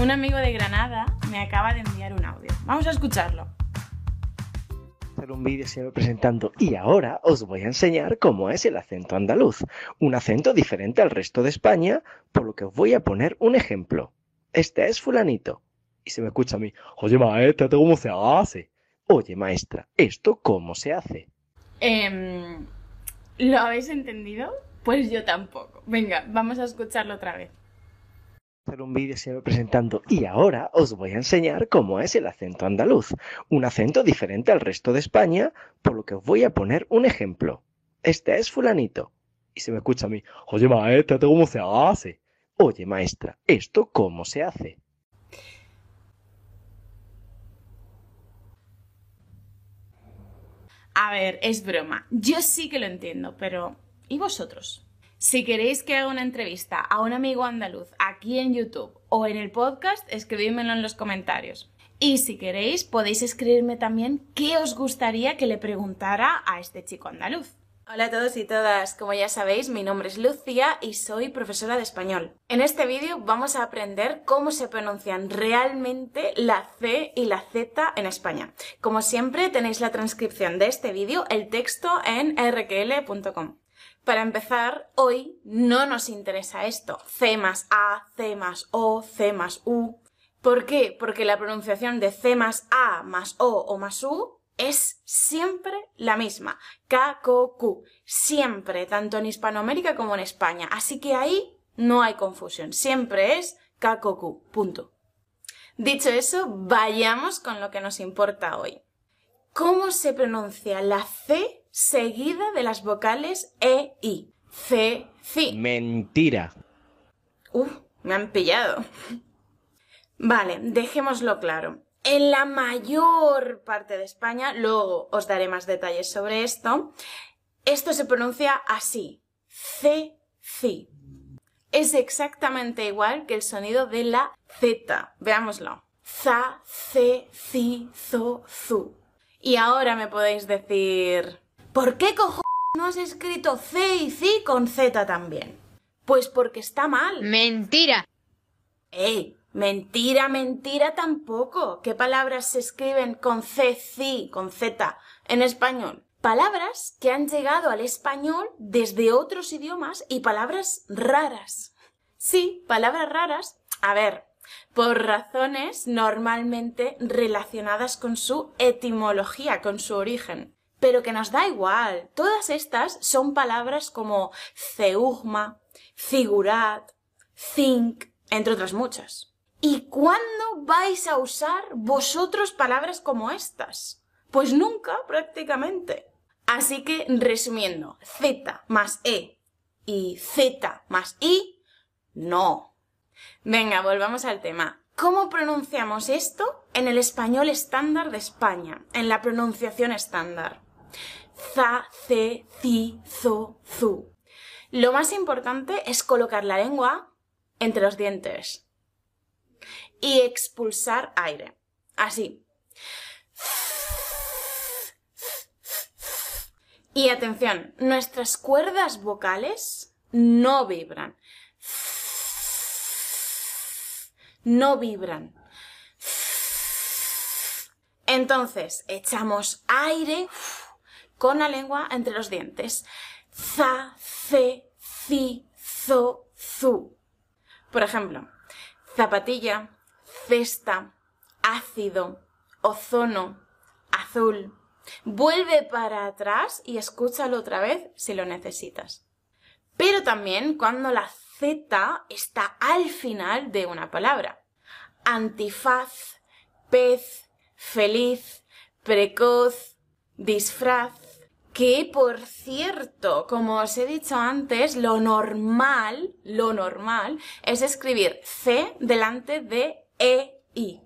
Un amigo de Granada me acaba de enviar un audio. Vamos a escucharlo. Hacer un vídeo siempre presentando y ahora os voy a enseñar cómo es el acento andaluz. Un acento diferente al resto de España, por lo que os voy a poner un ejemplo. Este es fulanito. Y se me escucha a mí, oye maestra, ¿esto cómo se hace? Oye maestra, ¿esto cómo se hace? Em, ¿Lo habéis entendido? Pues yo tampoco. Venga, vamos a escucharlo otra vez hacer un vídeo siempre presentando y ahora os voy a enseñar cómo es el acento andaluz, un acento diferente al resto de España, por lo que os voy a poner un ejemplo. Este es fulanito. Y se me escucha a mí, oye maestra, ¿esto cómo se hace? Oye maestra, ¿esto cómo se hace? A ver, es broma. Yo sí que lo entiendo, pero ¿y vosotros? Si queréis que haga una entrevista a un amigo andaluz aquí en YouTube o en el podcast, escribídmelo en los comentarios. Y si queréis, podéis escribirme también qué os gustaría que le preguntara a este chico andaluz. Hola a todos y todas, como ya sabéis, mi nombre es Lucia y soy profesora de español. En este vídeo vamos a aprender cómo se pronuncian realmente la C y la Z en España. Como siempre, tenéis la transcripción de este vídeo, el texto en rql.com. Para empezar, hoy no nos interesa esto. C más A, C más O, C más U. ¿Por qué? Porque la pronunciación de C más A más O o más U es siempre la misma. K, Q. Siempre, tanto en Hispanoamérica como en España. Así que ahí no hay confusión. Siempre es K, Q. Punto. Dicho eso, vayamos con lo que nos importa hoy. ¿Cómo se pronuncia la C seguida de las vocales E, I. C, C. Mentira. Uf, me han pillado. Vale, dejémoslo claro. En la mayor parte de España, luego os daré más detalles sobre esto, esto se pronuncia así. C, C. Es exactamente igual que el sonido de la Z. Veámoslo. Za, C, ci, zo, zu. Y ahora me podéis decir... ¿Por qué cojones no has escrito C y C con Z también? Pues porque está mal. Mentira. ¡Ey! Mentira, mentira tampoco. ¿Qué palabras se escriben con C, C, con Z en español? Palabras que han llegado al español desde otros idiomas y palabras raras. Sí, palabras raras. A ver, por razones normalmente relacionadas con su etimología, con su origen pero que nos da igual. Todas estas son palabras como ceugma, figurat, think, entre otras muchas. ¿Y cuándo vais a usar vosotros palabras como estas? Pues nunca, prácticamente. Así que, resumiendo, Z más E y Z más I, no. Venga, volvamos al tema. ¿Cómo pronunciamos esto en el español estándar de España, en la pronunciación estándar? Za, ce, ci, zo, zu. Lo más importante es colocar la lengua entre los dientes y expulsar aire. Así. Y atención, nuestras cuerdas vocales no vibran. No vibran. Entonces, echamos aire con la lengua entre los dientes. Za, ce, ci, zo, zu. Por ejemplo, zapatilla, cesta, ácido, ozono, azul. Vuelve para atrás y escúchalo otra vez si lo necesitas. Pero también cuando la Z está al final de una palabra. Antifaz, pez, feliz, precoz, disfraz, que, por cierto, como os he dicho antes, lo normal, lo normal es escribir C delante de E, I.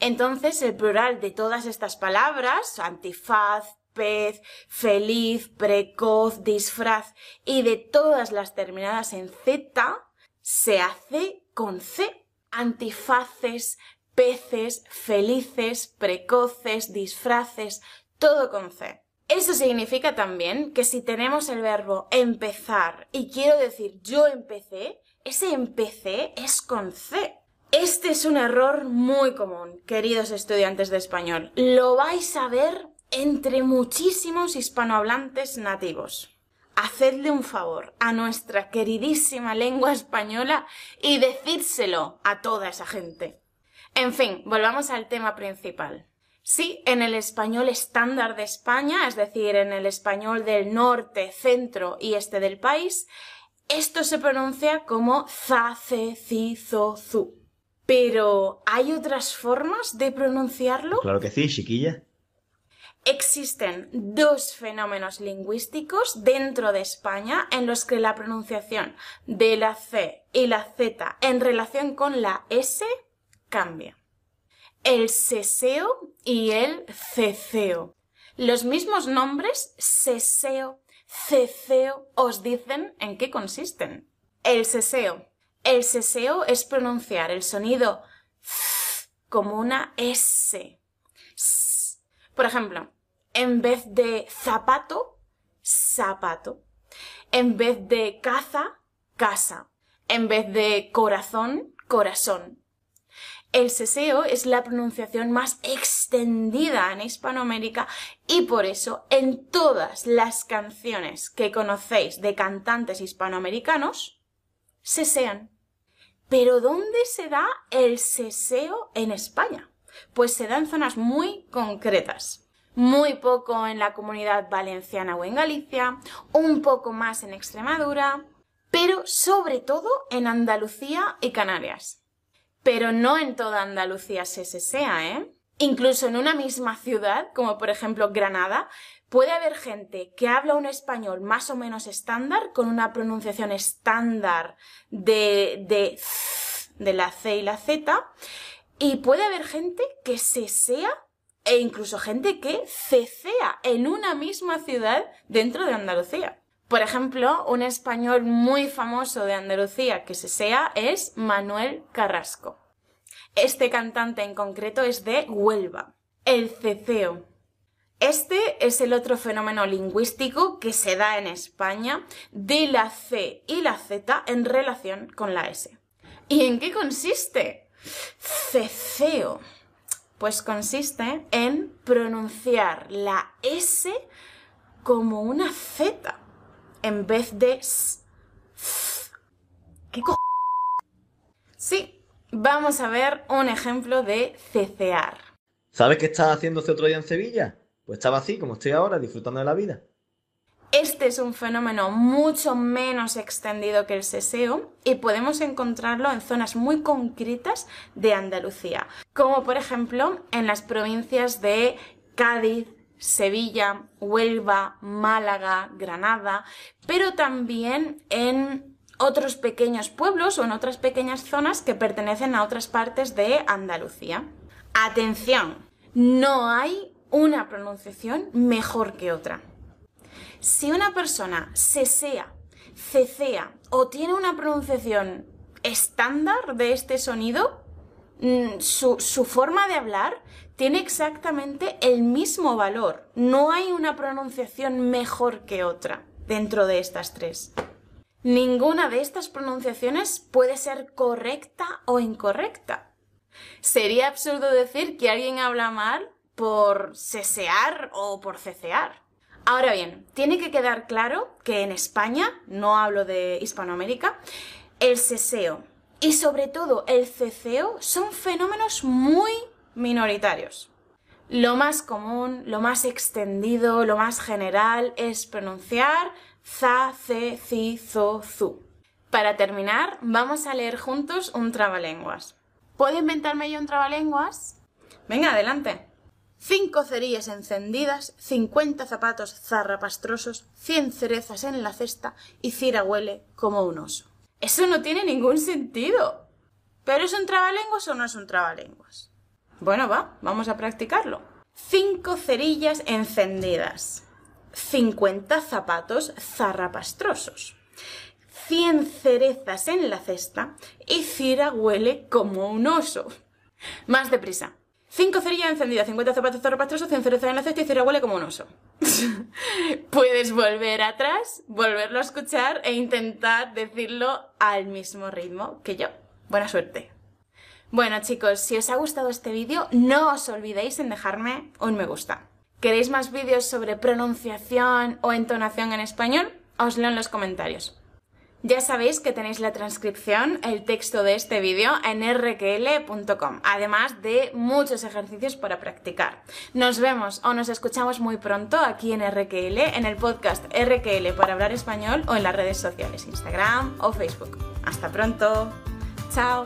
Entonces, el plural de todas estas palabras, antifaz, pez, feliz, precoz, disfraz y de todas las terminadas en Z, se hace con C. Antifaces, peces, felices, precoces, disfraces, todo con C. Eso significa también que si tenemos el verbo empezar y quiero decir yo empecé, ese empecé es con C. Este es un error muy común, queridos estudiantes de español. Lo vais a ver entre muchísimos hispanohablantes nativos. Hacedle un favor a nuestra queridísima lengua española y decídselo a toda esa gente. En fin, volvamos al tema principal. Sí, en el español estándar de España, es decir, en el español del norte, centro y este del país, esto se pronuncia como za, ce, ci, zo, zu. Pero, ¿hay otras formas de pronunciarlo? Claro que sí, chiquilla. Existen dos fenómenos lingüísticos dentro de España en los que la pronunciación de la C y la Z en relación con la S cambia. El seseo y el ceceo. Los mismos nombres, seseo, ceceo, os dicen en qué consisten. El seseo. El seseo es pronunciar el sonido como una S. Por ejemplo, en vez de zapato, zapato. En vez de caza, casa. En vez de corazón, corazón. El seseo es la pronunciación más extendida en Hispanoamérica y por eso en todas las canciones que conocéis de cantantes hispanoamericanos, sesean. Pero ¿dónde se da el seseo en España? Pues se da en zonas muy concretas. Muy poco en la comunidad valenciana o en Galicia, un poco más en Extremadura, pero sobre todo en Andalucía y Canarias. Pero no en toda Andalucía se sesea, ¿eh? Incluso en una misma ciudad, como por ejemplo Granada, puede haber gente que habla un español más o menos estándar, con una pronunciación estándar de, de, de la C y la Z, y puede haber gente que sesea e incluso gente que cesea en una misma ciudad dentro de Andalucía. Por ejemplo, un español muy famoso de Andalucía que se sea es Manuel Carrasco. Este cantante en concreto es de Huelva. El ceceo. Este es el otro fenómeno lingüístico que se da en España de la C y la Z en relación con la S. ¿Y en qué consiste? Ceceo. Pues consiste en pronunciar la S como una Z en vez de S. ¿Qué co Sí, vamos a ver un ejemplo de cecear. ¿Sabes qué estaba haciéndose otro día en Sevilla? Pues estaba así, como estoy ahora, disfrutando de la vida. Este es un fenómeno mucho menos extendido que el seseo y podemos encontrarlo en zonas muy concretas de Andalucía, como por ejemplo en las provincias de Cádiz, Sevilla, Huelva, Málaga, Granada, pero también en otros pequeños pueblos o en otras pequeñas zonas que pertenecen a otras partes de Andalucía. Atención, no hay una pronunciación mejor que otra. Si una persona sesea, cecea o tiene una pronunciación estándar de este sonido, mm, su, su, forma de hablar tiene exactamente el mismo valor. No hay una pronunciación mejor que otra dentro de estas tres. Ninguna de estas pronunciaciones puede ser correcta o incorrecta. Sería absurdo decir que alguien habla mal por sesear o por cecear. Ahora bien, tiene que quedar claro que en España, no hablo de Hispanoamérica, el seseo y sobre todo el ceceo son fenómenos muy minoritarios. Lo más común, lo más extendido, lo más general es pronunciar za, ce, ci, zo, zu. Para terminar, vamos a leer juntos un trabalenguas. ¿Puedo inventarme yo un trabalenguas? Venga, adelante. Cinco cerillas encendidas, cincuenta zapatos zarrapastrosos, cien cerezas en la cesta y Cira huele como un oso. Eso no tiene ningún sentido. ¿Pero es un trabalenguas o no es un trabalenguas? Bueno, va, vamos a practicarlo. Cinco cerillas encendidas. Cincuenta zapatos zarrapastrosos. Cien cerezas en la cesta y Cira huele como un oso. Más deprisa. Cinco cerillas encendidas, 50 zapatos zarrapastrosos, 100 cerezas en la cesta y cera huele como un oso. Puedes volver atrás, volverlo a escuchar e intentar decirlo al mismo ritmo que yo. Buena suerte. Bueno chicos, si os ha gustado este vídeo, no os olvidéis en dejarme un me gusta. ¿Queréis más vídeos sobre pronunciación o entonación en español? Os leo en los comentarios. Ya sabéis que tenéis la transcripción, el texto de este vídeo en rql.com, además de muchos ejercicios para practicar. Nos vemos o nos escuchamos muy pronto aquí en RQL, en el podcast RQL para hablar español o en las redes sociales, Instagram o Facebook. Hasta pronto. Chao.